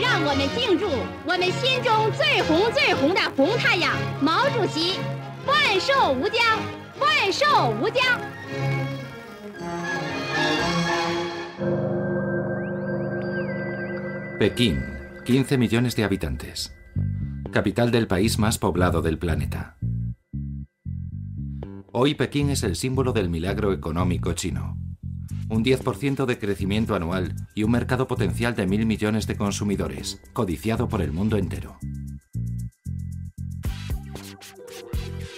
让我们敬祝我们心中最红、最红的红太阳——毛主席万寿无疆，万寿无疆。Pekín, 15 millones de habitantes. Capital del país más poblado del planeta. Hoy Pekín es el símbolo del milagro económico chino. Un 10% de crecimiento anual y un mercado potencial de mil millones de consumidores, codiciado por el mundo entero.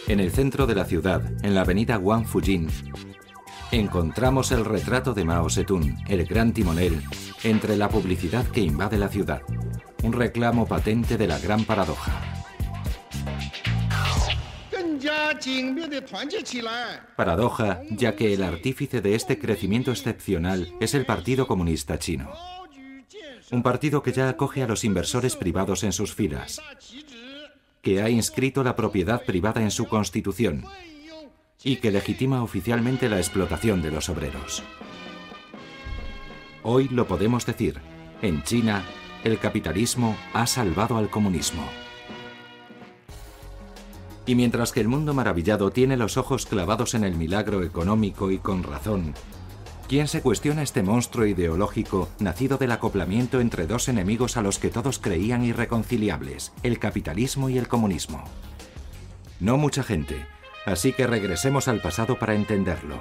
En el centro de la ciudad, en la avenida Wang Fujin, encontramos el retrato de Mao Zedong, el gran timonel, entre la publicidad que invade la ciudad. Un reclamo patente de la gran paradoja. Paradoja, ya que el artífice de este crecimiento excepcional es el Partido Comunista Chino. Un partido que ya acoge a los inversores privados en sus filas, que ha inscrito la propiedad privada en su constitución y que legitima oficialmente la explotación de los obreros. Hoy lo podemos decir, en China, el capitalismo ha salvado al comunismo. Y mientras que el mundo maravillado tiene los ojos clavados en el milagro económico y con razón, ¿quién se cuestiona este monstruo ideológico nacido del acoplamiento entre dos enemigos a los que todos creían irreconciliables, el capitalismo y el comunismo? No mucha gente, así que regresemos al pasado para entenderlo.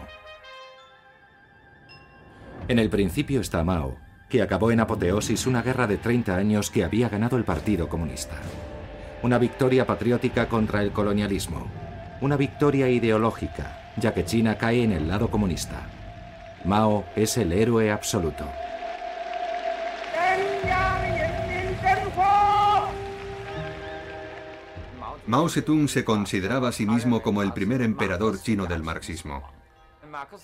En el principio está Mao, que acabó en apoteosis una guerra de 30 años que había ganado el Partido Comunista. Una victoria patriótica contra el colonialismo. Una victoria ideológica, ya que China cae en el lado comunista. Mao es el héroe absoluto. Mao Zedong se consideraba a sí mismo como el primer emperador chino del marxismo.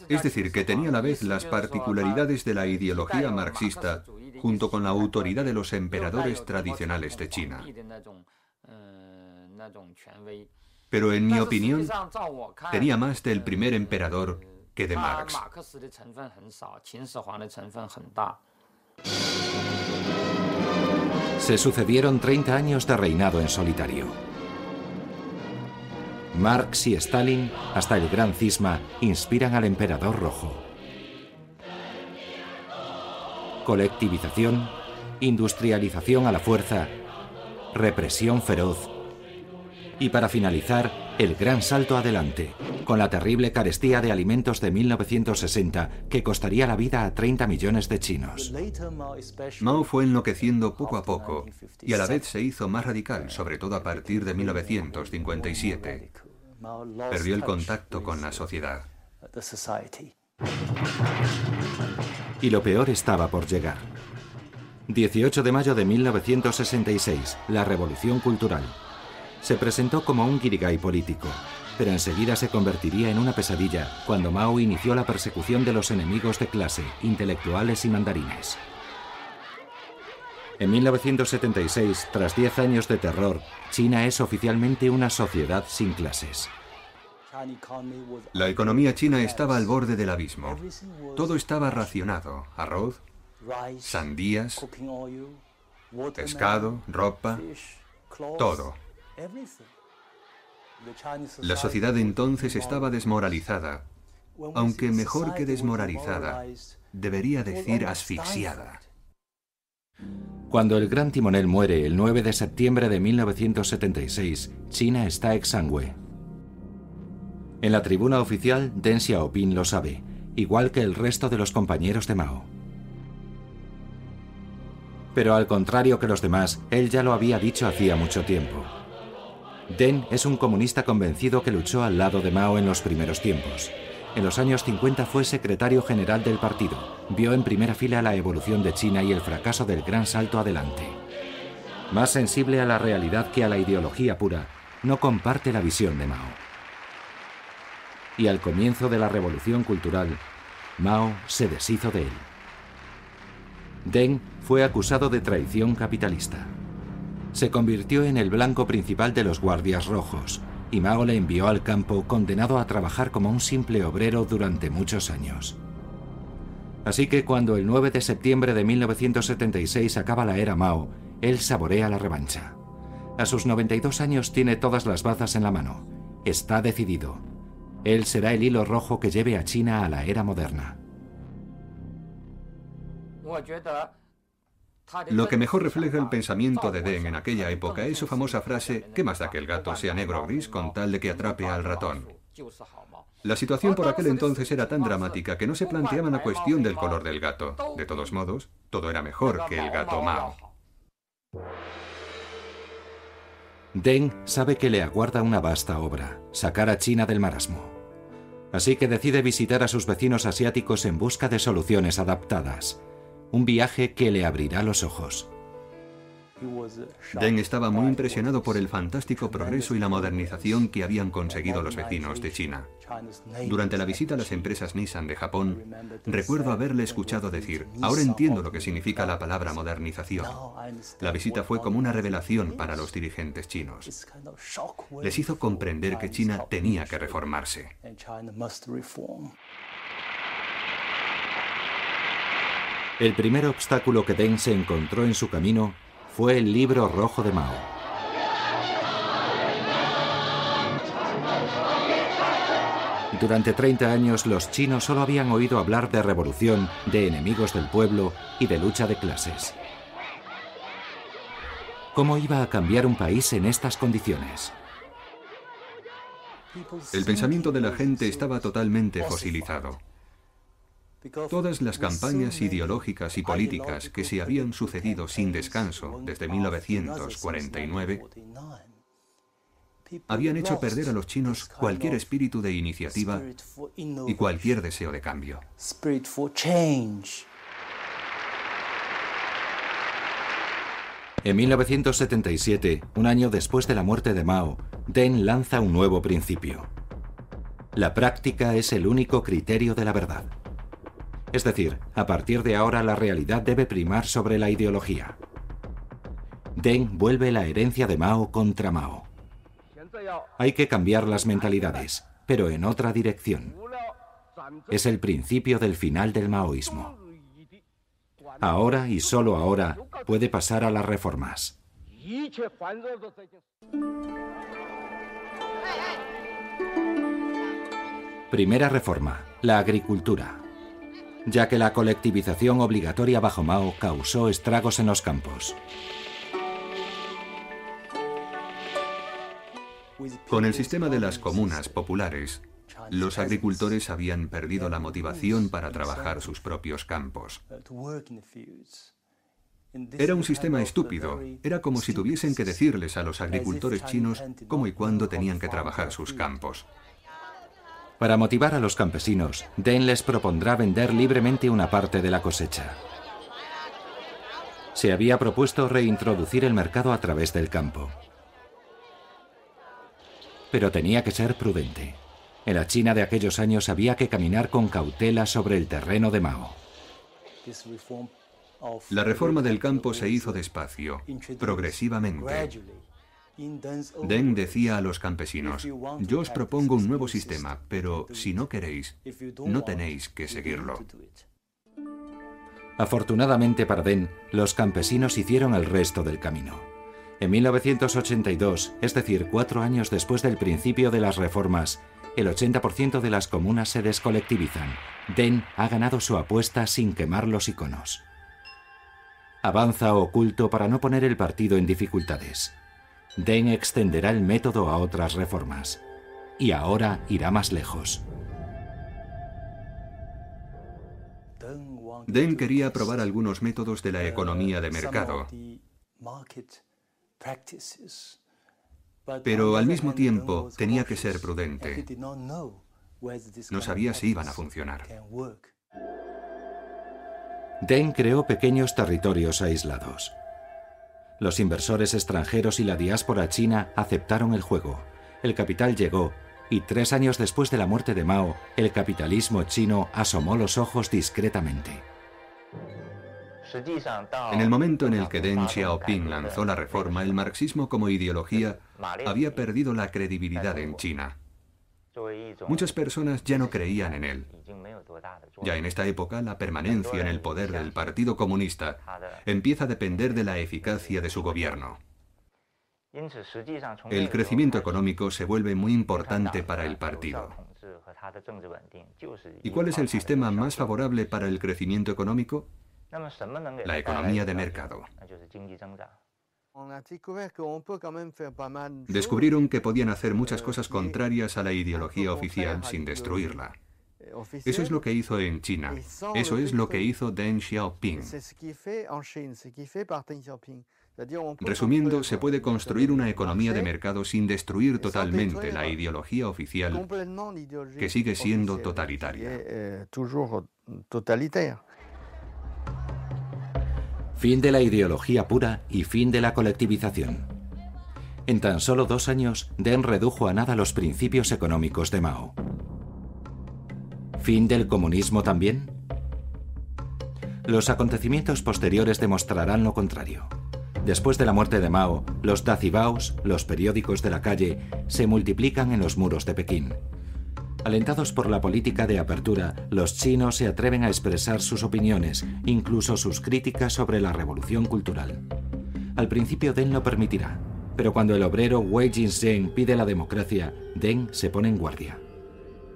Es decir, que tenía a la vez las particularidades de la ideología marxista junto con la autoridad de los emperadores tradicionales de China. Pero en mi opinión, tenía más del primer emperador que de Marx. Se sucedieron 30 años de reinado en solitario. Marx y Stalin, hasta el gran cisma, inspiran al emperador rojo. Colectivización, industrialización a la fuerza, represión feroz y para finalizar, el gran salto adelante, con la terrible carestía de alimentos de 1960 que costaría la vida a 30 millones de chinos. Mao fue enloqueciendo poco a poco y a la vez se hizo más radical, sobre todo a partir de 1957. Perdió el contacto con la sociedad. Y lo peor estaba por llegar. 18 de mayo de 1966, la Revolución Cultural. Se presentó como un guirigay político, pero enseguida se convertiría en una pesadilla cuando Mao inició la persecución de los enemigos de clase, intelectuales y mandarines. En 1976, tras 10 años de terror, China es oficialmente una sociedad sin clases. La economía china estaba al borde del abismo. Todo estaba racionado. Arroz, sandías, pescado, ropa, todo. La sociedad entonces estaba desmoralizada, aunque mejor que desmoralizada, debería decir asfixiada. Cuando el gran timonel muere el 9 de septiembre de 1976, China está exangüe. En la tribuna oficial, Deng Xiaoping lo sabe, igual que el resto de los compañeros de Mao. Pero al contrario que los demás, él ya lo había dicho hacía mucho tiempo. Deng es un comunista convencido que luchó al lado de Mao en los primeros tiempos. En los años 50 fue secretario general del partido. Vio en primera fila la evolución de China y el fracaso del gran salto adelante. Más sensible a la realidad que a la ideología pura, no comparte la visión de Mao. Y al comienzo de la revolución cultural, Mao se deshizo de él. Deng fue acusado de traición capitalista. Se convirtió en el blanco principal de los guardias rojos y Mao le envió al campo condenado a trabajar como un simple obrero durante muchos años. Así que cuando el 9 de septiembre de 1976 acaba la era Mao, él saborea la revancha. A sus 92 años tiene todas las bazas en la mano. Está decidido. Él será el hilo rojo que lleve a China a la era moderna. Lo que mejor refleja el pensamiento de Deng en aquella época es su famosa frase, ¿qué más da que el gato sea negro o gris con tal de que atrape al ratón? La situación por aquel entonces era tan dramática que no se planteaba la cuestión del color del gato. De todos modos, todo era mejor que el gato Mao. Deng sabe que le aguarda una vasta obra, sacar a China del marasmo. Así que decide visitar a sus vecinos asiáticos en busca de soluciones adaptadas un viaje que le abrirá los ojos. Deng estaba muy impresionado por el fantástico progreso y la modernización que habían conseguido los vecinos de China. Durante la visita a las empresas Nissan de Japón, recuerdo haberle escuchado decir, ahora entiendo lo que significa la palabra modernización. La visita fue como una revelación para los dirigentes chinos. Les hizo comprender que China tenía que reformarse. El primer obstáculo que Deng se encontró en su camino fue el libro rojo de Mao. Durante 30 años los chinos solo habían oído hablar de revolución, de enemigos del pueblo y de lucha de clases. ¿Cómo iba a cambiar un país en estas condiciones? El pensamiento de la gente estaba totalmente fosilizado. Todas las campañas ideológicas y políticas que se habían sucedido sin descanso desde 1949 habían hecho perder a los chinos cualquier espíritu de iniciativa y cualquier deseo de cambio. En 1977, un año después de la muerte de Mao, Deng lanza un nuevo principio. La práctica es el único criterio de la verdad. Es decir, a partir de ahora la realidad debe primar sobre la ideología. Deng vuelve la herencia de Mao contra Mao. Hay que cambiar las mentalidades, pero en otra dirección. Es el principio del final del maoísmo. Ahora y solo ahora puede pasar a las reformas. Primera reforma, la agricultura ya que la colectivización obligatoria bajo Mao causó estragos en los campos. Con el sistema de las comunas populares, los agricultores habían perdido la motivación para trabajar sus propios campos. Era un sistema estúpido. Era como si tuviesen que decirles a los agricultores chinos cómo y cuándo tenían que trabajar sus campos. Para motivar a los campesinos, Den les propondrá vender libremente una parte de la cosecha. Se había propuesto reintroducir el mercado a través del campo. Pero tenía que ser prudente. En la China de aquellos años había que caminar con cautela sobre el terreno de Mao. La reforma del campo se hizo despacio, progresivamente. Deng decía a los campesinos, yo os propongo un nuevo sistema, pero si no queréis, no tenéis que seguirlo. Afortunadamente para Deng, los campesinos hicieron el resto del camino. En 1982, es decir, cuatro años después del principio de las reformas, el 80% de las comunas se descolectivizan. Deng ha ganado su apuesta sin quemar los iconos. Avanza oculto para no poner el partido en dificultades. Deng extenderá el método a otras reformas. Y ahora irá más lejos. Deng quería probar algunos métodos de la economía de mercado, pero al mismo tiempo tenía que ser prudente. No sabía si iban a funcionar. Deng creó pequeños territorios aislados. Los inversores extranjeros y la diáspora china aceptaron el juego. El capital llegó y tres años después de la muerte de Mao, el capitalismo chino asomó los ojos discretamente. En el momento en el que Deng Xiaoping lanzó la reforma, el marxismo como ideología había perdido la credibilidad en China. Muchas personas ya no creían en él. Ya en esta época, la permanencia en el poder del Partido Comunista empieza a depender de la eficacia de su gobierno. El crecimiento económico se vuelve muy importante para el partido. ¿Y cuál es el sistema más favorable para el crecimiento económico? La economía de mercado. Descubrieron que podían hacer muchas cosas contrarias a la ideología oficial sin destruirla. Eso es lo que hizo en China. Eso es lo que hizo Deng Xiaoping. Resumiendo, se puede construir una economía de mercado sin destruir totalmente la ideología oficial que sigue siendo totalitaria. Fin de la ideología pura y fin de la colectivización. En tan solo dos años, Deng redujo a nada los principios económicos de Mao. ¿Fin del comunismo también? Los acontecimientos posteriores demostrarán lo contrario. Después de la muerte de Mao, los dazibaos, los periódicos de la calle, se multiplican en los muros de Pekín. Alentados por la política de apertura, los chinos se atreven a expresar sus opiniones, incluso sus críticas sobre la revolución cultural. Al principio Deng lo permitirá, pero cuando el obrero Wei Jinzheng pide la democracia, Deng se pone en guardia.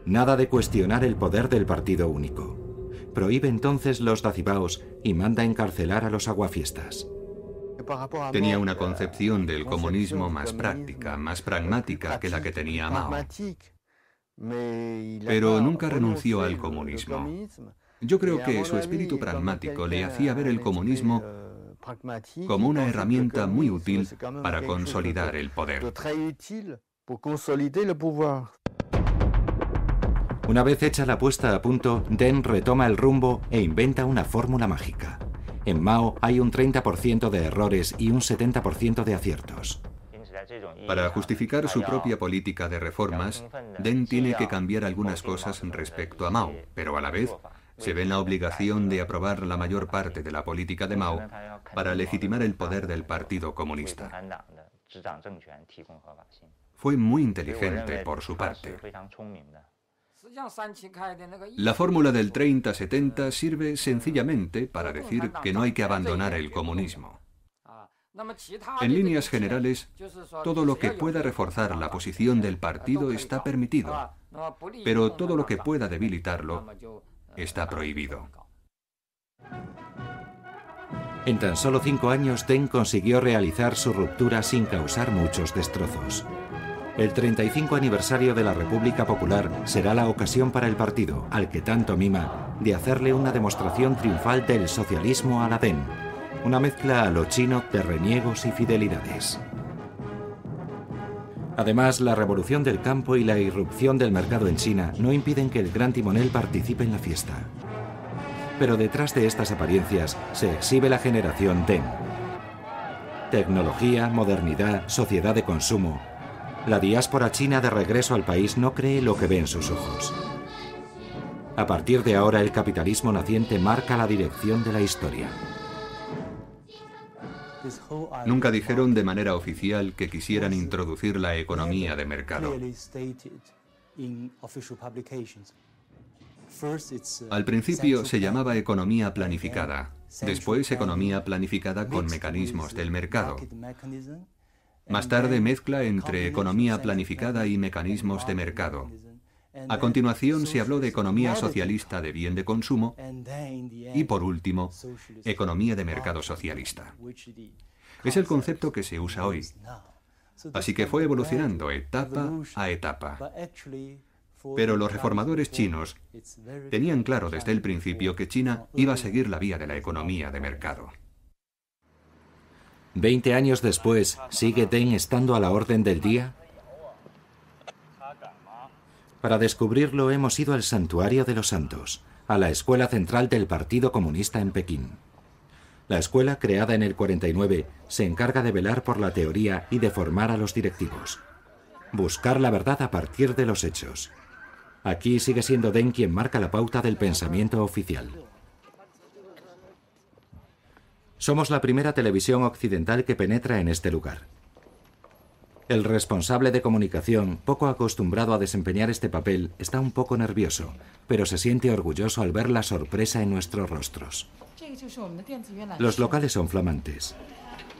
Nada de cuestionar el poder del partido único. Prohíbe entonces los dacibaos y manda encarcelar a los aguafiestas. Tenía una concepción del comunismo más práctica, más pragmática que la que tenía Mao pero nunca renunció al comunismo. Yo creo que su espíritu pragmático le hacía ver el comunismo como una herramienta muy útil para consolidar el poder. Una vez hecha la puesta a punto, Deng retoma el rumbo e inventa una fórmula mágica. En Mao hay un 30% de errores y un 70% de aciertos. Para justificar su propia política de reformas, Deng tiene que cambiar algunas cosas respecto a Mao, pero a la vez se ve en la obligación de aprobar la mayor parte de la política de Mao para legitimar el poder del Partido Comunista. Fue muy inteligente por su parte. La fórmula del 30-70 sirve sencillamente para decir que no hay que abandonar el comunismo. En líneas generales, todo lo que pueda reforzar la posición del partido está permitido, pero todo lo que pueda debilitarlo está prohibido. En tan solo cinco años, Deng consiguió realizar su ruptura sin causar muchos destrozos. El 35 aniversario de la República Popular será la ocasión para el partido, al que tanto mima, de hacerle una demostración triunfal del socialismo a la Deng una mezcla a lo chino de reniegos y fidelidades. Además, la revolución del campo y la irrupción del mercado en China no impiden que el gran timonel participe en la fiesta. Pero detrás de estas apariencias se exhibe la generación Deng. Tecnología, modernidad, sociedad de consumo. La diáspora china de regreso al país no cree lo que ve en sus ojos. A partir de ahora el capitalismo naciente marca la dirección de la historia. Nunca dijeron de manera oficial que quisieran introducir la economía de mercado. Al principio se llamaba economía planificada, después economía planificada con mecanismos del mercado. Más tarde mezcla entre economía planificada y mecanismos de mercado. A continuación se habló de economía socialista de bien de consumo y por último, economía de mercado socialista. Es el concepto que se usa hoy. Así que fue evolucionando etapa a etapa. Pero los reformadores chinos tenían claro desde el principio que China iba a seguir la vía de la economía de mercado. Veinte años después, ¿sigue Deng estando a la orden del día? Para descubrirlo hemos ido al Santuario de los Santos, a la Escuela Central del Partido Comunista en Pekín. La escuela, creada en el 49, se encarga de velar por la teoría y de formar a los directivos. Buscar la verdad a partir de los hechos. Aquí sigue siendo Deng quien marca la pauta del pensamiento oficial. Somos la primera televisión occidental que penetra en este lugar. El responsable de comunicación, poco acostumbrado a desempeñar este papel, está un poco nervioso, pero se siente orgulloso al ver la sorpresa en nuestros rostros. Los locales son flamantes.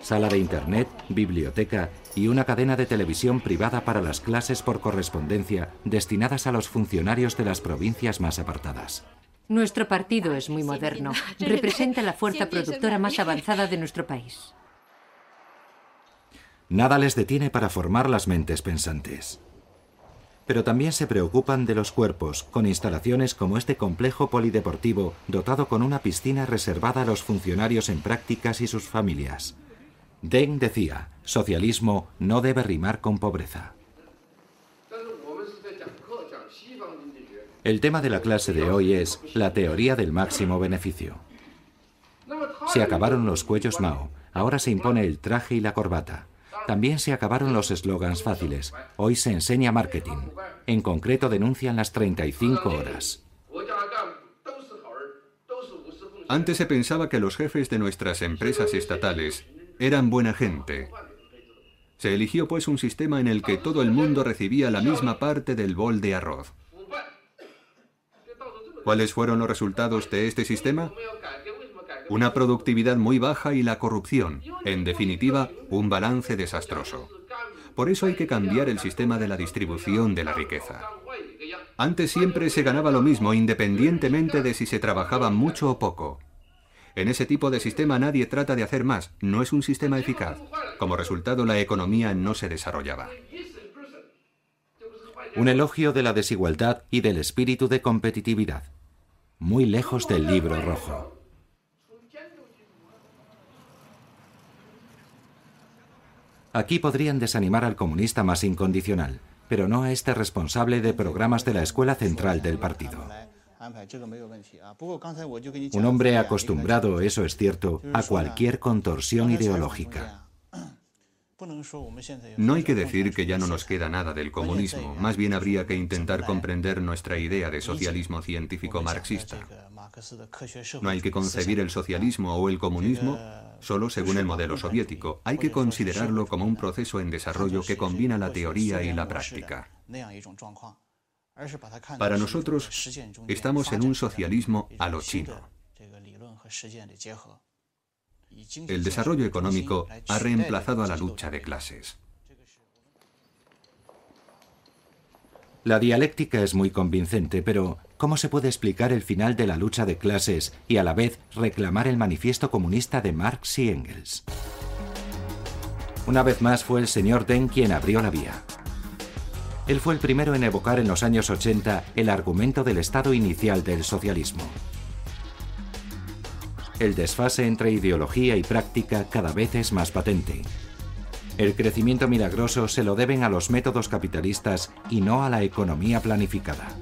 Sala de internet, biblioteca y una cadena de televisión privada para las clases por correspondencia destinadas a los funcionarios de las provincias más apartadas. Nuestro partido es muy moderno. Representa la fuerza productora más avanzada de nuestro país. Nada les detiene para formar las mentes pensantes. Pero también se preocupan de los cuerpos, con instalaciones como este complejo polideportivo dotado con una piscina reservada a los funcionarios en prácticas y sus familias. Deng decía, socialismo no debe rimar con pobreza. El tema de la clase de hoy es la teoría del máximo beneficio. Se acabaron los cuellos Mao, ahora se impone el traje y la corbata. También se acabaron los eslogans fáciles. Hoy se enseña marketing. En concreto denuncian las 35 horas. Antes se pensaba que los jefes de nuestras empresas estatales eran buena gente. Se eligió pues un sistema en el que todo el mundo recibía la misma parte del bol de arroz. ¿Cuáles fueron los resultados de este sistema? una productividad muy baja y la corrupción, en definitiva, un balance desastroso. Por eso hay que cambiar el sistema de la distribución de la riqueza. Antes siempre se ganaba lo mismo independientemente de si se trabajaba mucho o poco. En ese tipo de sistema nadie trata de hacer más, no es un sistema eficaz. Como resultado la economía no se desarrollaba. Un elogio de la desigualdad y del espíritu de competitividad. Muy lejos del libro rojo. Aquí podrían desanimar al comunista más incondicional, pero no a este responsable de programas de la escuela central del partido. Un hombre acostumbrado, eso es cierto, a cualquier contorsión ideológica. No hay que decir que ya no nos queda nada del comunismo, más bien habría que intentar comprender nuestra idea de socialismo científico marxista. No hay que concebir el socialismo o el comunismo solo según el modelo soviético. Hay que considerarlo como un proceso en desarrollo que combina la teoría y la práctica. Para nosotros, estamos en un socialismo a lo chino. El desarrollo económico ha reemplazado a la lucha de clases. La dialéctica es muy convincente, pero ¿cómo se puede explicar el final de la lucha de clases y a la vez reclamar el manifiesto comunista de Marx y Engels? Una vez más fue el señor Deng quien abrió la vía. Él fue el primero en evocar en los años 80 el argumento del estado inicial del socialismo. El desfase entre ideología y práctica cada vez es más patente. El crecimiento milagroso se lo deben a los métodos capitalistas y no a la economía planificada.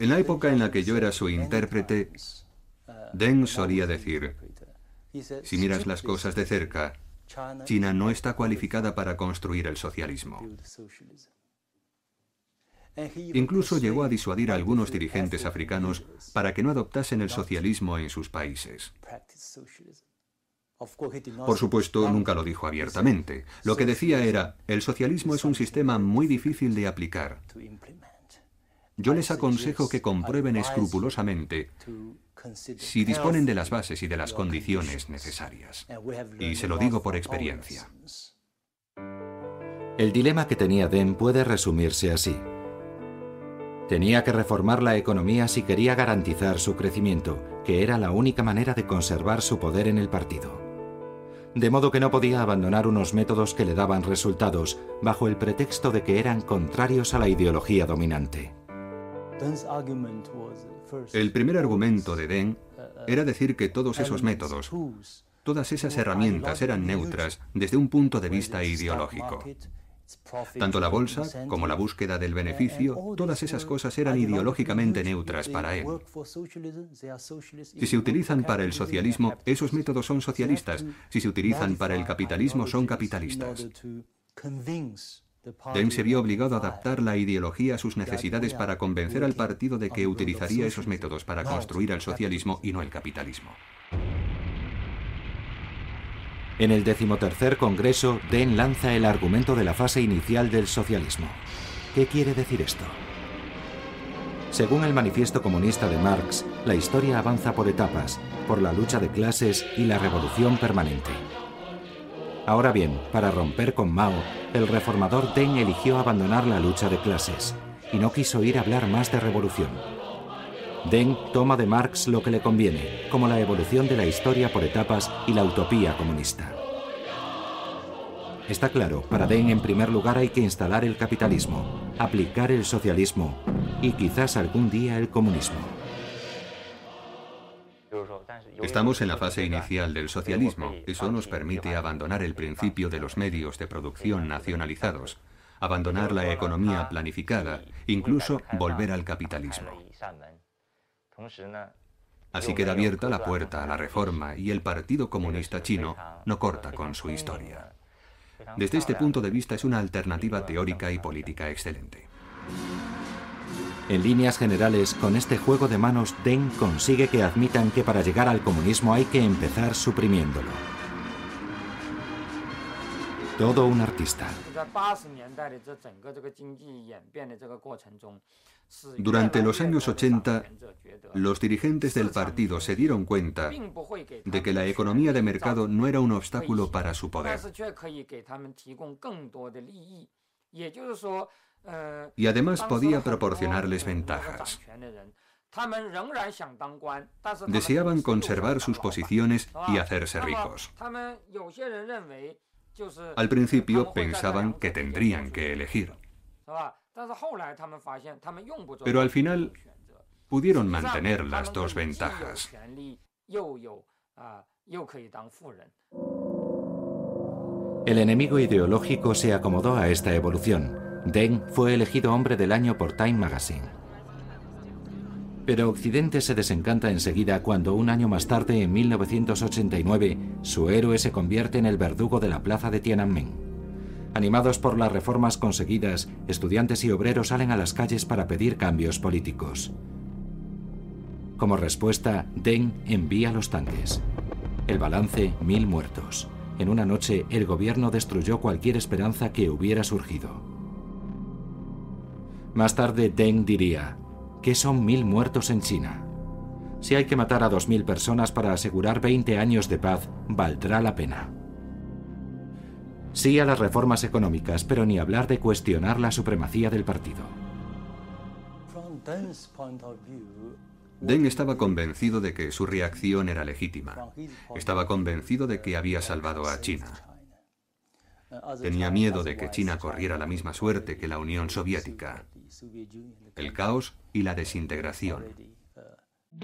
En la época en la que yo era su intérprete, Deng solía decir, si miras las cosas de cerca, China no está cualificada para construir el socialismo. Incluso llegó a disuadir a algunos dirigentes africanos para que no adoptasen el socialismo en sus países. Por supuesto, nunca lo dijo abiertamente. Lo que decía era, el socialismo es un sistema muy difícil de aplicar. Yo les aconsejo que comprueben escrupulosamente si disponen de las bases y de las condiciones necesarias. Y se lo digo por experiencia. El dilema que tenía Deng puede resumirse así. Tenía que reformar la economía si quería garantizar su crecimiento, que era la única manera de conservar su poder en el partido. de modo que no podía abandonar unos métodos que le daban resultados bajo el pretexto de que eran contrarios a la ideología dominante. El primer argumento de Deng era decir que todos esos métodos, todas esas herramientas eran neutras desde un punto de vista ideológico. Tanto la bolsa como la búsqueda del beneficio, todas esas cosas eran ideológicamente neutras para él. Si se utilizan para el socialismo, esos métodos son socialistas. Si se utilizan para el capitalismo, son capitalistas. Deng se vio obligado a adaptar la ideología a sus necesidades para convencer al partido de que utilizaría esos métodos para construir el socialismo y no el capitalismo. En el decimotercer Congreso, Deng lanza el argumento de la fase inicial del socialismo. ¿Qué quiere decir esto? Según el manifiesto comunista de Marx, la historia avanza por etapas, por la lucha de clases y la revolución permanente. Ahora bien, para romper con Mao, el reformador Deng eligió abandonar la lucha de clases y no quiso ir a hablar más de revolución. Deng toma de Marx lo que le conviene, como la evolución de la historia por etapas y la utopía comunista. Está claro, para Deng en primer lugar hay que instalar el capitalismo, aplicar el socialismo y quizás algún día el comunismo. Estamos en la fase inicial del socialismo. Eso nos permite abandonar el principio de los medios de producción nacionalizados, abandonar la economía planificada, incluso volver al capitalismo. Así queda abierta la puerta a la reforma y el Partido Comunista Chino no corta con su historia. Desde este punto de vista es una alternativa teórica y política excelente. En líneas generales, con este juego de manos, Deng consigue que admitan que para llegar al comunismo hay que empezar suprimiéndolo. Todo un artista. Durante los años 80, los dirigentes del partido se dieron cuenta de que la economía de mercado no era un obstáculo para su poder. Y además podía proporcionarles ventajas. Deseaban conservar sus posiciones y hacerse ricos. Al principio pensaban que tendrían que elegir. Pero al final pudieron mantener las dos ventajas. El enemigo ideológico se acomodó a esta evolución. Deng fue elegido hombre del año por Time Magazine. Pero Occidente se desencanta enseguida cuando un año más tarde, en 1989, su héroe se convierte en el verdugo de la plaza de Tiananmen. Animados por las reformas conseguidas, estudiantes y obreros salen a las calles para pedir cambios políticos. Como respuesta, Deng envía los tanques. El balance, mil muertos. En una noche, el gobierno destruyó cualquier esperanza que hubiera surgido. Más tarde, Deng diría, ¿qué son mil muertos en China? Si hay que matar a dos mil personas para asegurar 20 años de paz, valdrá la pena. Sí a las reformas económicas, pero ni hablar de cuestionar la supremacía del partido. Deng estaba convencido de que su reacción era legítima. Estaba convencido de que había salvado a China. Tenía miedo de que China corriera la misma suerte que la Unión Soviética, el caos y la desintegración.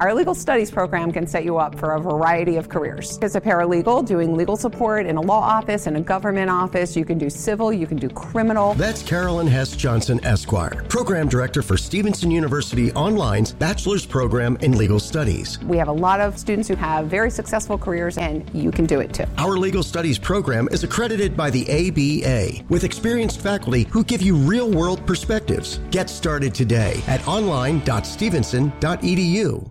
Our legal studies program can set you up for a variety of careers. As a paralegal, doing legal support in a law office, in a government office, you can do civil, you can do criminal. That's Carolyn Hess Johnson, Esquire, Program Director for Stevenson University Online's Bachelor's Program in Legal Studies. We have a lot of students who have very successful careers, and you can do it too. Our Legal Studies program is accredited by the ABA with experienced faculty who give you real world perspectives. Get started today at online.stevenson.edu.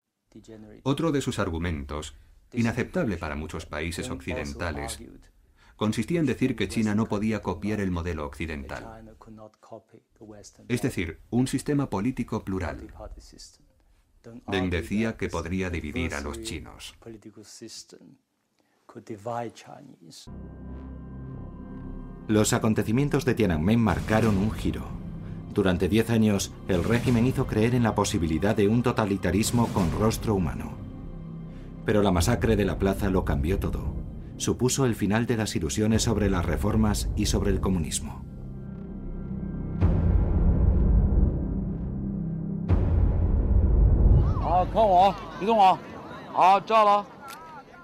Otro de sus argumentos inaceptable para muchos países occidentales, consistía en decir que China no podía copiar el modelo occidental. Es decir, un sistema político plural. Deng decía que podría dividir a los chinos. Los acontecimientos de Tiananmen marcaron un giro. Durante diez años, el régimen hizo creer en la posibilidad de un totalitarismo con rostro humano. Pero la masacre de la plaza lo cambió todo. Supuso el final de las ilusiones sobre las reformas y sobre el comunismo.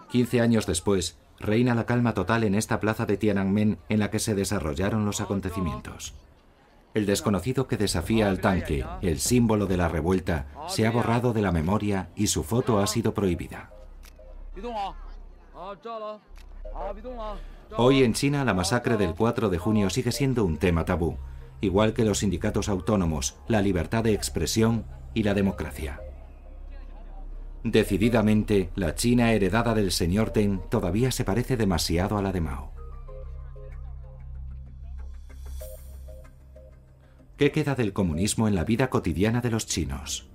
Quince años después, reina la calma total en esta plaza de Tiananmen en la que se desarrollaron los acontecimientos. El desconocido que desafía al tanque, el símbolo de la revuelta, se ha borrado de la memoria y su foto ha sido prohibida. Hoy en China la masacre del 4 de junio sigue siendo un tema tabú, igual que los sindicatos autónomos, la libertad de expresión y la democracia. Decididamente, la China heredada del señor Deng todavía se parece demasiado a la de Mao. ¿Qué queda del comunismo en la vida cotidiana de los chinos?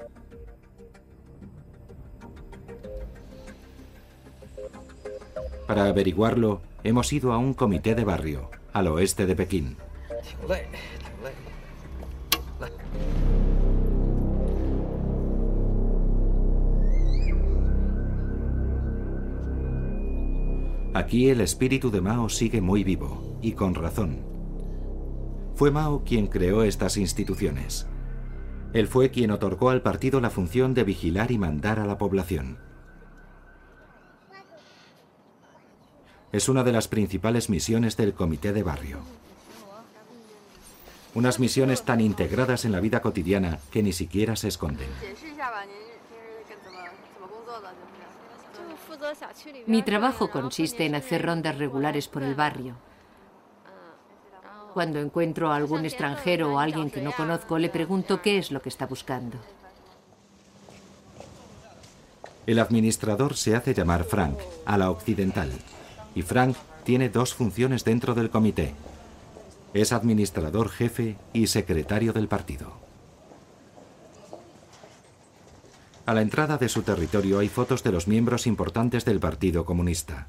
Para averiguarlo, hemos ido a un comité de barrio, al oeste de Pekín. Aquí el espíritu de Mao sigue muy vivo, y con razón. Fue Mao quien creó estas instituciones. Él fue quien otorgó al partido la función de vigilar y mandar a la población. Es una de las principales misiones del comité de barrio. Unas misiones tan integradas en la vida cotidiana que ni siquiera se esconden. Mi trabajo consiste en hacer rondas regulares por el barrio. Cuando encuentro a algún extranjero o a alguien que no conozco, le pregunto qué es lo que está buscando. El administrador se hace llamar Frank, a la occidental. Y Frank tiene dos funciones dentro del comité. Es administrador jefe y secretario del partido. A la entrada de su territorio hay fotos de los miembros importantes del Partido Comunista.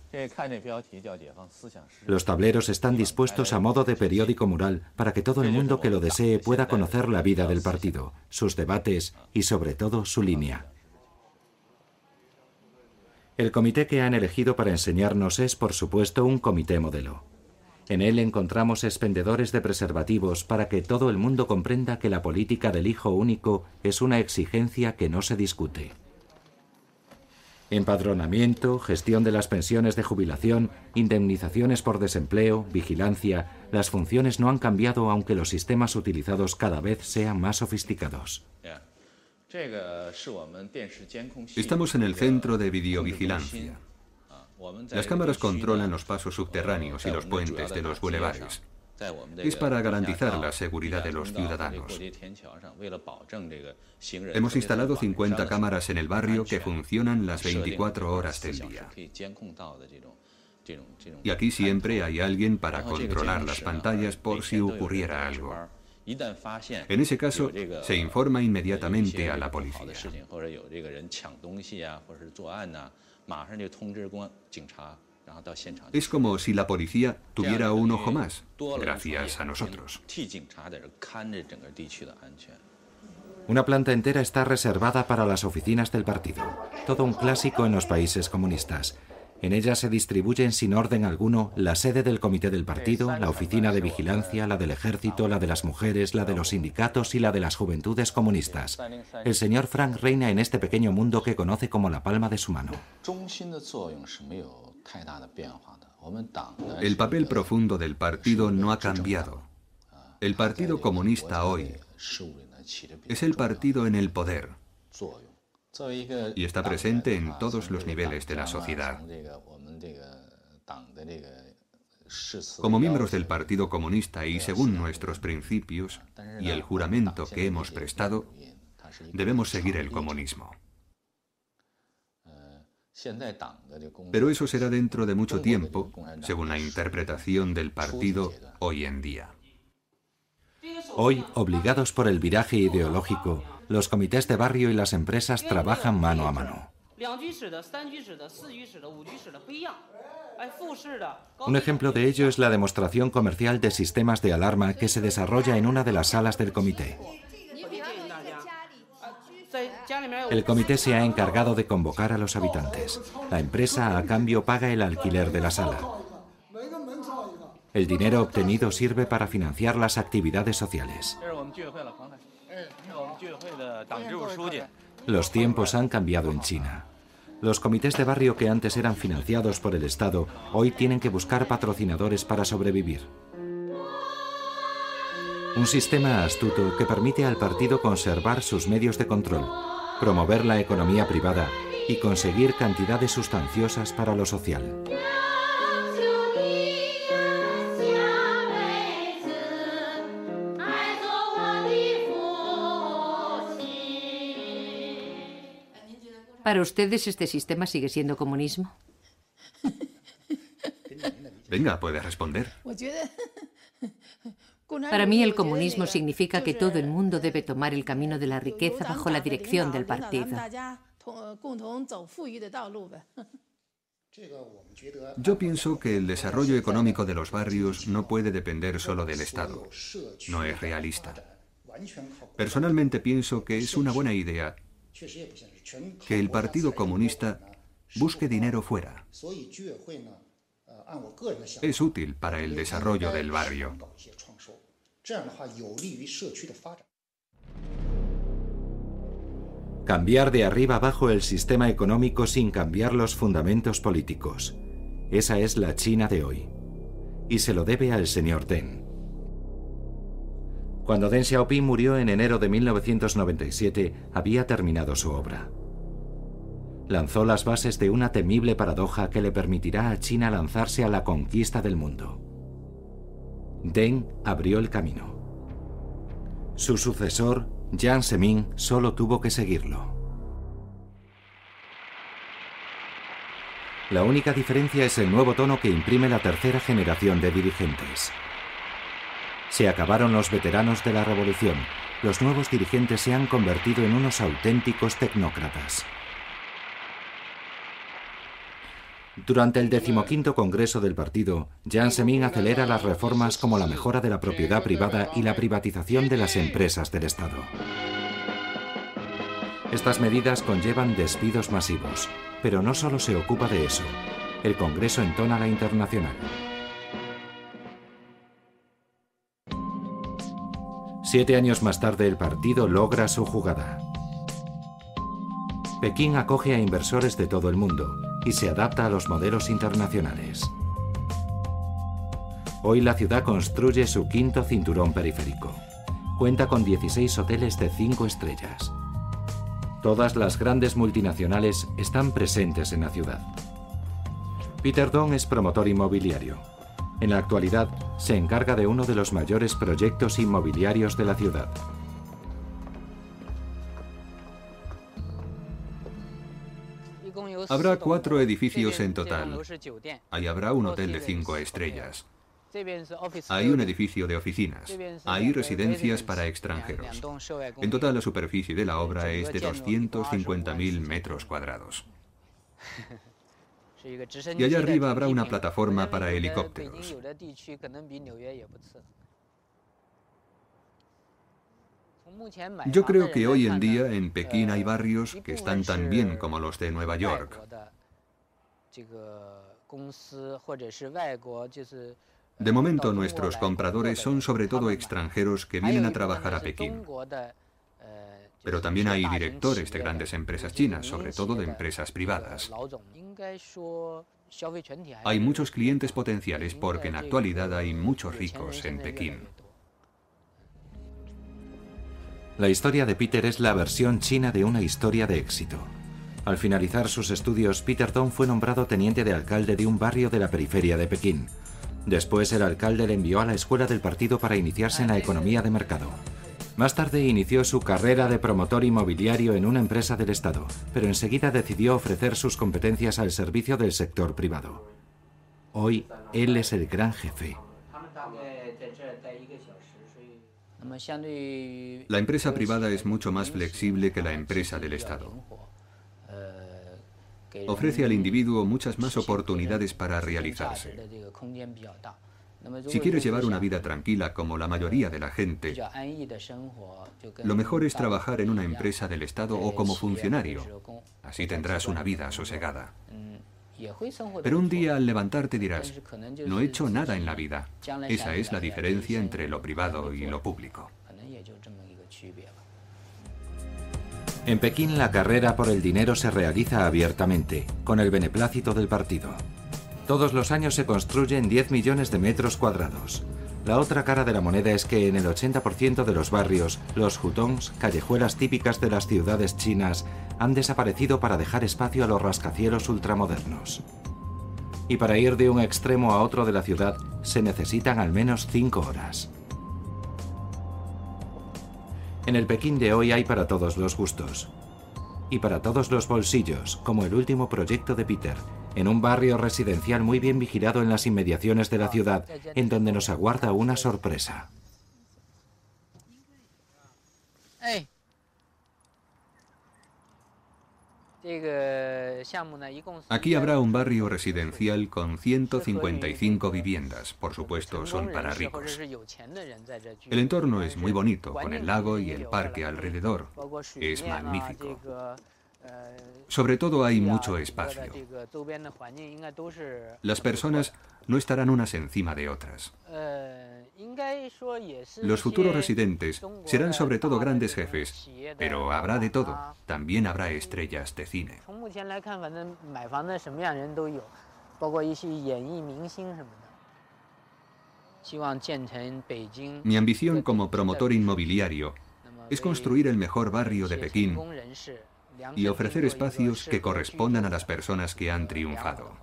Los tableros están dispuestos a modo de periódico mural para que todo el mundo que lo desee pueda conocer la vida del partido, sus debates y sobre todo su línea. El comité que han elegido para enseñarnos es, por supuesto, un comité modelo. En él encontramos expendedores de preservativos para que todo el mundo comprenda que la política del hijo único es una exigencia que no se discute. Empadronamiento, gestión de las pensiones de jubilación, indemnizaciones por desempleo, vigilancia, las funciones no han cambiado aunque los sistemas utilizados cada vez sean más sofisticados. Estamos en el centro de videovigilancia. Las cámaras controlan los pasos subterráneos y los puentes de los bulevares. Es para garantizar la seguridad de los ciudadanos. Hemos instalado 50 cámaras en el barrio que funcionan las 24 horas del día. Y aquí siempre hay alguien para controlar las pantallas por si ocurriera algo. En ese caso, se informa inmediatamente a la policía. Es como si la policía tuviera un ojo más, gracias a nosotros. Una planta entera está reservada para las oficinas del partido, todo un clásico en los países comunistas. En ella se distribuyen sin orden alguno la sede del comité del partido, la oficina de vigilancia, la del ejército, la de las mujeres, la de los sindicatos y la de las juventudes comunistas. El señor Frank reina en este pequeño mundo que conoce como la palma de su mano. El papel profundo del partido no ha cambiado. El Partido Comunista hoy es el partido en el poder y está presente en todos los niveles de la sociedad. Como miembros del Partido Comunista y según nuestros principios y el juramento que hemos prestado, debemos seguir el comunismo. Pero eso será dentro de mucho tiempo, según la interpretación del partido hoy en día. Hoy, obligados por el viraje ideológico, los comités de barrio y las empresas trabajan mano a mano. Un ejemplo de ello es la demostración comercial de sistemas de alarma que se desarrolla en una de las salas del comité. El comité se ha encargado de convocar a los habitantes. La empresa a cambio paga el alquiler de la sala. El dinero obtenido sirve para financiar las actividades sociales. Los tiempos han cambiado en China. Los comités de barrio que antes eran financiados por el Estado hoy tienen que buscar patrocinadores para sobrevivir. Un sistema astuto que permite al partido conservar sus medios de control, promover la economía privada y conseguir cantidades sustanciosas para lo social. ¿Para ustedes este sistema sigue siendo comunismo? Venga, puede responder. Para mí el comunismo significa que todo el mundo debe tomar el camino de la riqueza bajo la dirección del partido. Yo pienso que el desarrollo económico de los barrios no puede depender solo del Estado. No es realista. Personalmente pienso que es una buena idea que el Partido Comunista busque dinero fuera. Es útil para el desarrollo del barrio. Cambiar de arriba abajo el sistema económico sin cambiar los fundamentos políticos. Esa es la China de hoy. Y se lo debe al señor Deng. Cuando Deng Xiaoping murió en enero de 1997, había terminado su obra. Lanzó las bases de una temible paradoja que le permitirá a China lanzarse a la conquista del mundo. Deng abrió el camino. Su sucesor, Jiang Zemin, solo tuvo que seguirlo. La única diferencia es el nuevo tono que imprime la tercera generación de dirigentes. Se acabaron los veteranos de la revolución. Los nuevos dirigentes se han convertido en unos auténticos tecnócratas. Durante el decimoquinto Congreso del partido, Jiang Zemin acelera las reformas como la mejora de la propiedad privada y la privatización de las empresas del Estado. Estas medidas conllevan despidos masivos, pero no solo se ocupa de eso. El Congreso entona la internacional. Siete años más tarde el partido logra su jugada. Pekín acoge a inversores de todo el mundo y se adapta a los modelos internacionales. Hoy la ciudad construye su quinto cinturón periférico. Cuenta con 16 hoteles de 5 estrellas. Todas las grandes multinacionales están presentes en la ciudad. Peter Dong es promotor inmobiliario. En la actualidad se encarga de uno de los mayores proyectos inmobiliarios de la ciudad. Habrá cuatro edificios en total. Ahí habrá un hotel de cinco estrellas. Hay un edificio de oficinas. Hay residencias para extranjeros. En total la superficie de la obra es de 250.000 metros cuadrados. Y allá arriba habrá una plataforma para helicópteros. Yo creo que hoy en día en Pekín hay barrios que están tan bien como los de Nueva York. De momento nuestros compradores son sobre todo extranjeros que vienen a trabajar a Pekín. Pero también hay directores de grandes empresas chinas, sobre todo de empresas privadas. Hay muchos clientes potenciales porque en la actualidad hay muchos ricos en Pekín. La historia de Peter es la versión china de una historia de éxito. Al finalizar sus estudios, Peter Dong fue nombrado teniente de alcalde de un barrio de la periferia de Pekín. Después el alcalde le envió a la escuela del partido para iniciarse en la economía de mercado. Más tarde inició su carrera de promotor inmobiliario en una empresa del Estado, pero enseguida decidió ofrecer sus competencias al servicio del sector privado. Hoy, él es el gran jefe. La empresa privada es mucho más flexible que la empresa del Estado. Ofrece al individuo muchas más oportunidades para realizarse. Si quieres llevar una vida tranquila como la mayoría de la gente, lo mejor es trabajar en una empresa del Estado o como funcionario. Así tendrás una vida sosegada. Pero un día al levantarte dirás, no he hecho nada en la vida. Esa es la diferencia entre lo privado y lo público. En Pekín la carrera por el dinero se realiza abiertamente, con el beneplácito del partido. Todos los años se construyen 10 millones de metros cuadrados. La otra cara de la moneda es que en el 80% de los barrios, los hutongs, callejuelas típicas de las ciudades chinas, han desaparecido para dejar espacio a los rascacielos ultramodernos. Y para ir de un extremo a otro de la ciudad se necesitan al menos 5 horas. En el Pekín de hoy hay para todos los gustos. Y para todos los bolsillos, como el último proyecto de Peter, en un barrio residencial muy bien vigilado en las inmediaciones de la ciudad, en donde nos aguarda una sorpresa. Aquí habrá un barrio residencial con 155 viviendas, por supuesto son para ricos. El entorno es muy bonito, con el lago y el parque alrededor. Es magnífico. Sobre todo hay mucho espacio. Las personas no estarán unas encima de otras. Los futuros residentes serán sobre todo grandes jefes, pero habrá de todo. También habrá estrellas de cine. Mi ambición como promotor inmobiliario es construir el mejor barrio de Pekín y ofrecer espacios que correspondan a las personas que han triunfado.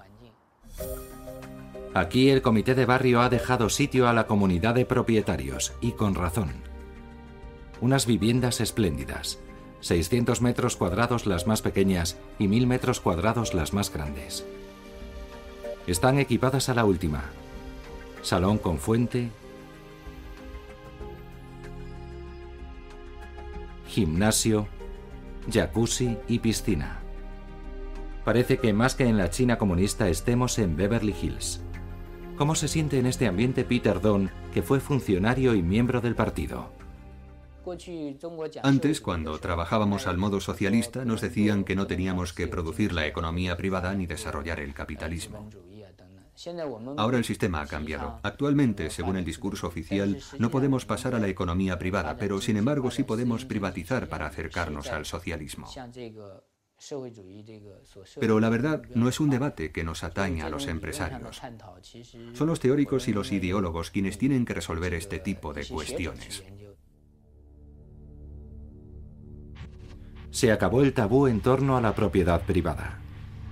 Aquí el comité de barrio ha dejado sitio a la comunidad de propietarios, y con razón. Unas viviendas espléndidas, 600 metros cuadrados las más pequeñas y 1000 metros cuadrados las más grandes. Están equipadas a la última. Salón con fuente, gimnasio, jacuzzi y piscina. Parece que más que en la China comunista estemos en Beverly Hills. ¿Cómo se siente en este ambiente Peter Don, que fue funcionario y miembro del partido? Antes, cuando trabajábamos al modo socialista, nos decían que no teníamos que producir la economía privada ni desarrollar el capitalismo. Ahora el sistema ha cambiado. Actualmente, según el discurso oficial, no podemos pasar a la economía privada, pero sin embargo sí podemos privatizar para acercarnos al socialismo. Pero la verdad no es un debate que nos atañe a los empresarios. Son los teóricos y los ideólogos quienes tienen que resolver este tipo de cuestiones. Se acabó el tabú en torno a la propiedad privada.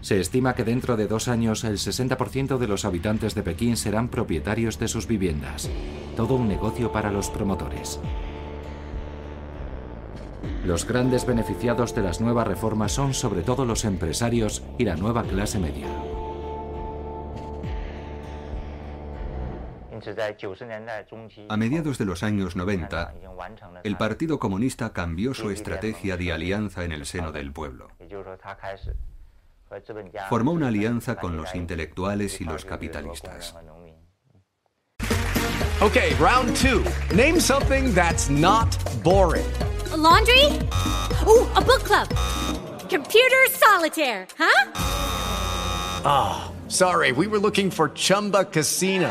Se estima que dentro de dos años el 60% de los habitantes de Pekín serán propietarios de sus viviendas. Todo un negocio para los promotores. Los grandes beneficiados de las nuevas reformas son sobre todo los empresarios y la nueva clase media. A mediados de los años 90, el Partido Comunista cambió su estrategia de alianza en el seno del pueblo. Formó una alianza con los intelectuales y los capitalistas. Okay, round two. Name something that's not boring. laundry? Ooh, a book club. Computer solitaire, huh? Ah, sorry, we were looking for Chumba Casino.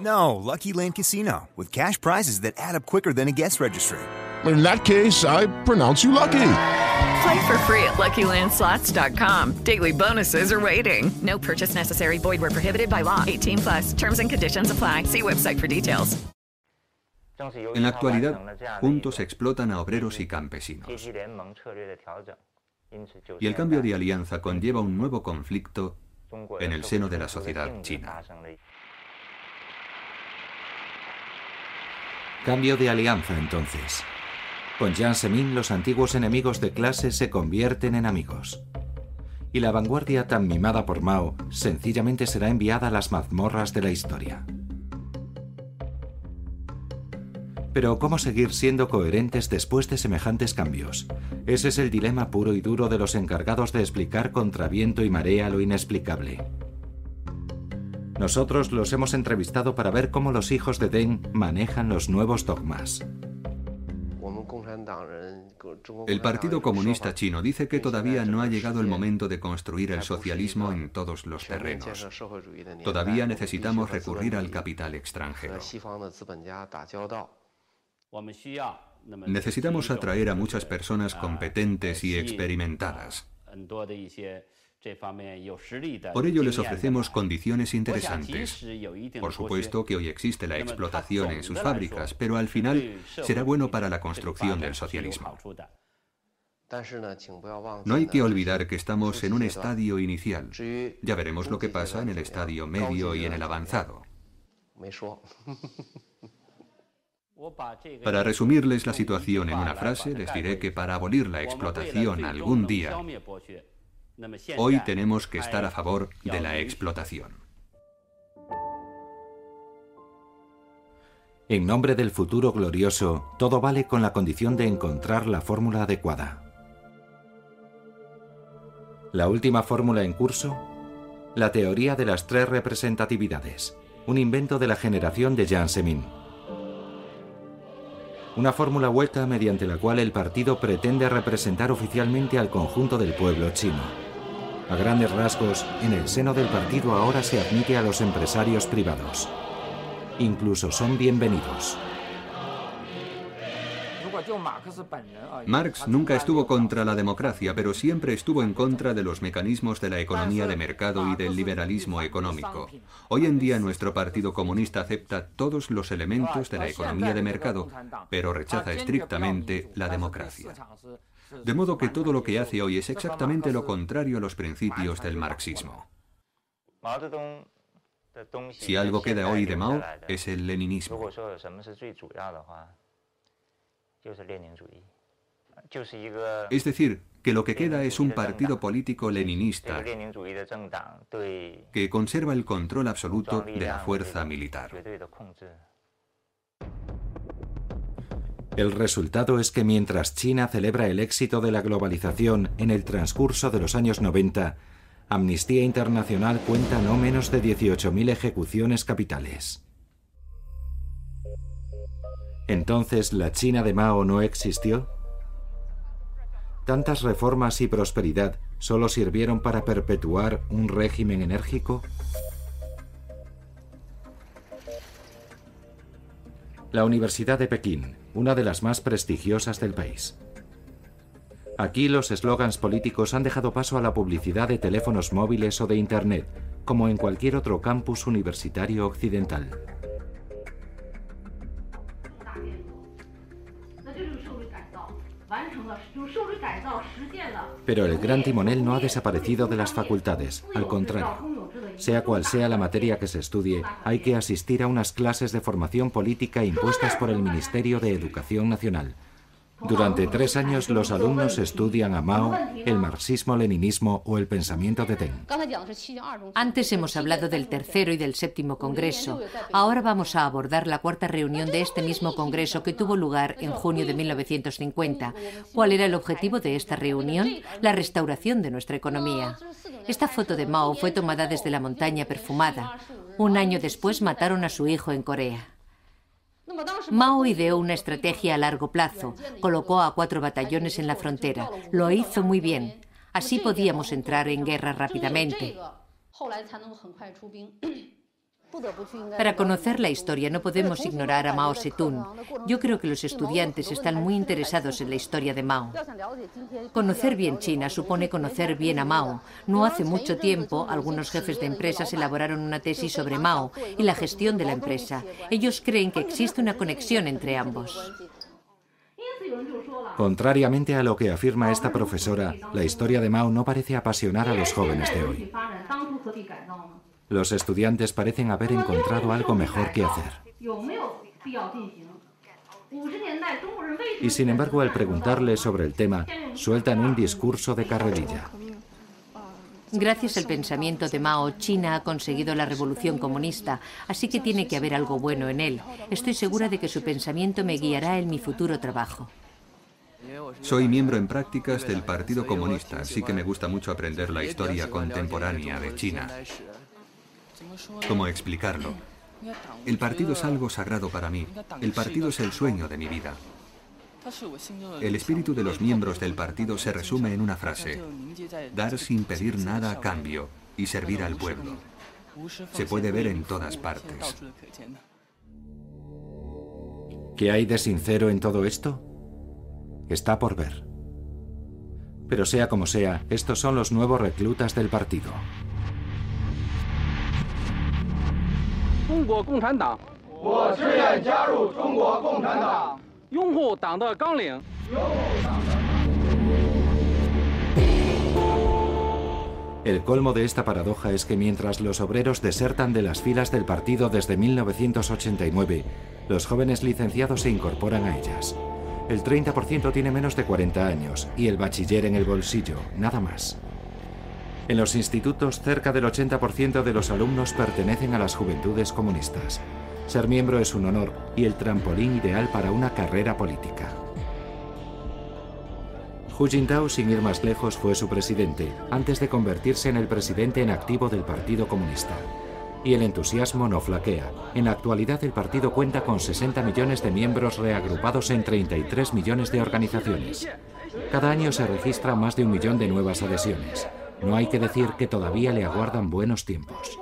No, Lucky Land Casino, with cash prizes that add up quicker than a guest registry. In that case, I pronounce you lucky. Play for free at LuckyLandSlots.com. Daily bonuses are waiting. No purchase necessary. Void were prohibited by law. 18 plus. Terms and conditions apply. See website for details. En la actualidad, juntos explotan a obreros y campesinos. Y el cambio de alianza conlleva un nuevo conflicto en el seno de la sociedad china. Cambio de alianza entonces. Con Jiang Zemin los antiguos enemigos de clase se convierten en amigos. Y la vanguardia tan mimada por Mao sencillamente será enviada a las mazmorras de la historia. Pero ¿cómo seguir siendo coherentes después de semejantes cambios? Ese es el dilema puro y duro de los encargados de explicar contra viento y marea lo inexplicable. Nosotros los hemos entrevistado para ver cómo los hijos de Deng manejan los nuevos dogmas. El Partido Comunista Chino dice que todavía no ha llegado el momento de construir el socialismo en todos los terrenos. Todavía necesitamos recurrir al capital extranjero. Necesitamos atraer a muchas personas competentes y experimentadas. Por ello les ofrecemos condiciones interesantes. Por supuesto que hoy existe la explotación en sus fábricas, pero al final será bueno para la construcción del socialismo. No hay que olvidar que estamos en un estadio inicial. Ya veremos lo que pasa en el estadio medio y en el avanzado. Para resumirles la situación en una frase, les diré que para abolir la explotación algún día, hoy tenemos que estar a favor de la explotación. En nombre del futuro glorioso, todo vale con la condición de encontrar la fórmula adecuada. La última fórmula en curso, la teoría de las tres representatividades, un invento de la generación de Jiang Zemin. Una fórmula hueca mediante la cual el partido pretende representar oficialmente al conjunto del pueblo chino. A grandes rasgos, en el seno del partido ahora se admite a los empresarios privados. Incluso son bienvenidos. Marx nunca estuvo contra la democracia, pero siempre estuvo en contra de los mecanismos de la economía de mercado y del liberalismo económico. Hoy en día nuestro Partido Comunista acepta todos los elementos de la economía de mercado, pero rechaza estrictamente la democracia. De modo que todo lo que hace hoy es exactamente lo contrario a los principios del marxismo. Si algo queda hoy de Mao, es el leninismo. Es decir, que lo que queda es un partido político leninista que conserva el control absoluto de la fuerza militar. El resultado es que mientras China celebra el éxito de la globalización en el transcurso de los años 90, Amnistía Internacional cuenta no menos de 18.000 ejecuciones capitales. ¿Entonces la China de Mao no existió? ¿Tantas reformas y prosperidad solo sirvieron para perpetuar un régimen enérgico? La Universidad de Pekín, una de las más prestigiosas del país. Aquí los eslogans políticos han dejado paso a la publicidad de teléfonos móviles o de Internet, como en cualquier otro campus universitario occidental. Pero el gran timonel no ha desaparecido de las facultades, al contrario. Sea cual sea la materia que se estudie, hay que asistir a unas clases de formación política impuestas por el Ministerio de Educación Nacional. Durante tres años los alumnos estudian a Mao, el marxismo-leninismo o el pensamiento de Deng. Antes hemos hablado del tercero y del séptimo congreso. Ahora vamos a abordar la cuarta reunión de este mismo congreso que tuvo lugar en junio de 1950. ¿Cuál era el objetivo de esta reunión? La restauración de nuestra economía. Esta foto de Mao fue tomada desde la montaña perfumada. Un año después mataron a su hijo en Corea. Mao ideó una estrategia a largo plazo. Colocó a cuatro batallones en la frontera. Lo hizo muy bien. Así podíamos entrar en guerra rápidamente. Para conocer la historia no podemos ignorar a Mao Zedong. Yo creo que los estudiantes están muy interesados en la historia de Mao. Conocer bien China supone conocer bien a Mao. No hace mucho tiempo, algunos jefes de empresas elaboraron una tesis sobre Mao y la gestión de la empresa. Ellos creen que existe una conexión entre ambos. Contrariamente a lo que afirma esta profesora, la historia de Mao no parece apasionar a los jóvenes de hoy. Los estudiantes parecen haber encontrado algo mejor que hacer. Y sin embargo, al preguntarle sobre el tema, sueltan un discurso de carrerilla. Gracias al pensamiento de Mao, China ha conseguido la revolución comunista, así que tiene que haber algo bueno en él. Estoy segura de que su pensamiento me guiará en mi futuro trabajo. Soy miembro en prácticas del Partido Comunista, así que me gusta mucho aprender la historia contemporánea de China. ¿Cómo explicarlo? El partido es algo sagrado para mí. El partido es el sueño de mi vida. El espíritu de los miembros del partido se resume en una frase. Dar sin pedir nada a cambio y servir al pueblo. Se puede ver en todas partes. ¿Qué hay de sincero en todo esto? Está por ver. Pero sea como sea, estos son los nuevos reclutas del partido. El colmo de esta paradoja es que mientras los obreros desertan de las filas del partido desde 1989, los jóvenes licenciados se incorporan a ellas. El 30% tiene menos de 40 años y el bachiller en el bolsillo, nada más. En los institutos, cerca del 80% de los alumnos pertenecen a las juventudes comunistas. Ser miembro es un honor y el trampolín ideal para una carrera política. Hu Jintao, sin ir más lejos, fue su presidente, antes de convertirse en el presidente en activo del Partido Comunista. Y el entusiasmo no flaquea. En la actualidad el partido cuenta con 60 millones de miembros reagrupados en 33 millones de organizaciones. Cada año se registra más de un millón de nuevas adhesiones. No hay que decir que todavía le aguardan buenos tiempos.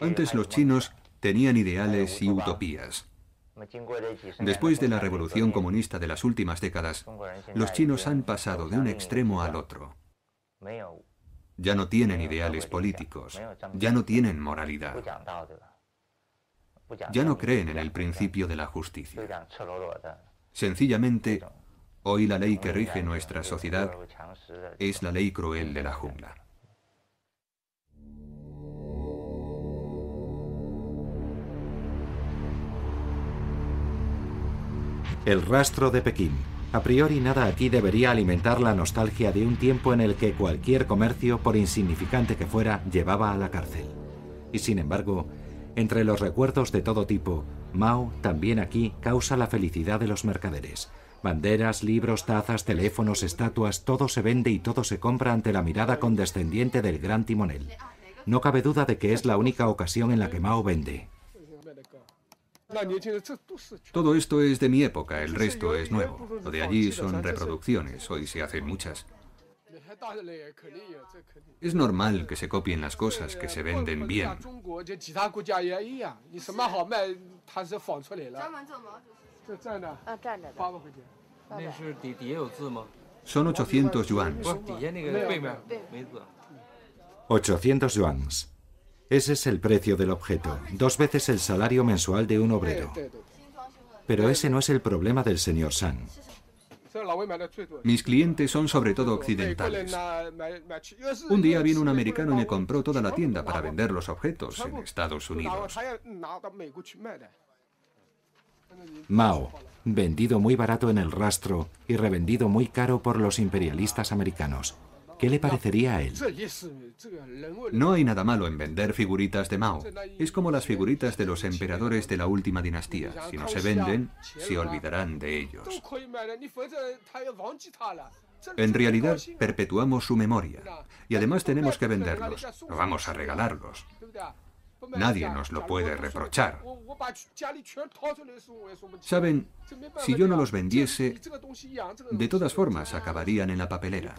Antes los chinos tenían ideales y utopías. Después de la revolución comunista de las últimas décadas, los chinos han pasado de un extremo al otro. Ya no tienen ideales políticos, ya no tienen moralidad. Ya no creen en el principio de la justicia. Sencillamente, hoy la ley que rige nuestra sociedad es la ley cruel de la jungla. El rastro de Pekín. A priori nada aquí debería alimentar la nostalgia de un tiempo en el que cualquier comercio, por insignificante que fuera, llevaba a la cárcel. Y sin embargo, entre los recuerdos de todo tipo, Mao también aquí causa la felicidad de los mercaderes. Banderas, libros, tazas, teléfonos, estatuas, todo se vende y todo se compra ante la mirada condescendiente del gran timonel. No cabe duda de que es la única ocasión en la que Mao vende. Todo esto es de mi época, el resto es nuevo. Lo de allí son reproducciones, hoy se hacen muchas. Es normal que se copien las cosas que se venden bien. Son 800 yuans. 800 yuans. Ese es el precio del objeto, dos veces el salario mensual de un obrero. Pero ese no es el problema del señor San. Mis clientes son sobre todo occidentales. Un día vino un americano y me compró toda la tienda para vender los objetos en Estados Unidos. Mao, vendido muy barato en el rastro y revendido muy caro por los imperialistas americanos. ¿Qué le parecería a él? No hay nada malo en vender figuritas de Mao. Es como las figuritas de los emperadores de la última dinastía. Si no se venden, se olvidarán de ellos. En realidad, perpetuamos su memoria. Y además tenemos que venderlos. No vamos a regalarlos. Nadie nos lo puede reprochar. Saben, si yo no los vendiese, de todas formas acabarían en la papelera.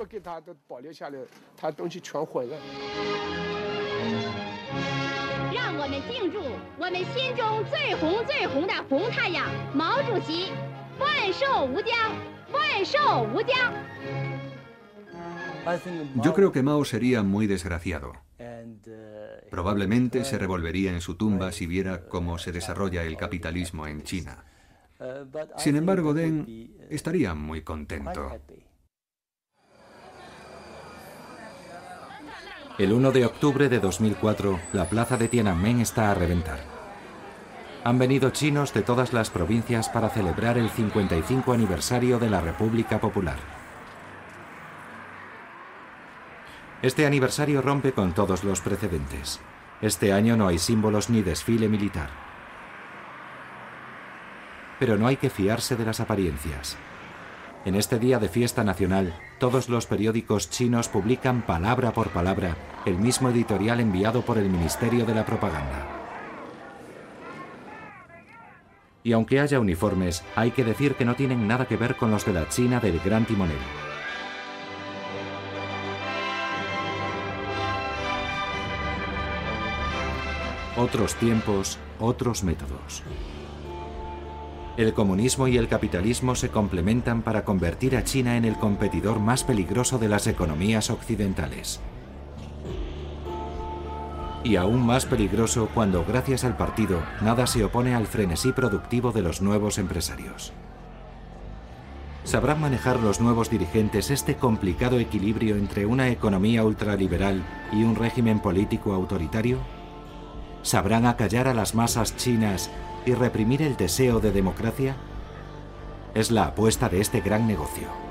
Yo creo que Mao sería muy desgraciado. Probablemente se revolvería en su tumba si viera cómo se desarrolla el capitalismo en China. Sin embargo, Deng estaría muy contento. El 1 de octubre de 2004, la plaza de Tiananmen está a reventar. Han venido chinos de todas las provincias para celebrar el 55 aniversario de la República Popular. Este aniversario rompe con todos los precedentes. Este año no hay símbolos ni desfile militar. Pero no hay que fiarse de las apariencias. En este día de fiesta nacional, todos los periódicos chinos publican palabra por palabra el mismo editorial enviado por el Ministerio de la Propaganda. Y aunque haya uniformes, hay que decir que no tienen nada que ver con los de la China del Gran Timonel. Otros tiempos, otros métodos. El comunismo y el capitalismo se complementan para convertir a China en el competidor más peligroso de las economías occidentales. Y aún más peligroso cuando gracias al partido nada se opone al frenesí productivo de los nuevos empresarios. ¿Sabrán manejar los nuevos dirigentes este complicado equilibrio entre una economía ultraliberal y un régimen político autoritario? ¿Sabrán acallar a las masas chinas y reprimir el deseo de democracia? Es la apuesta de este gran negocio.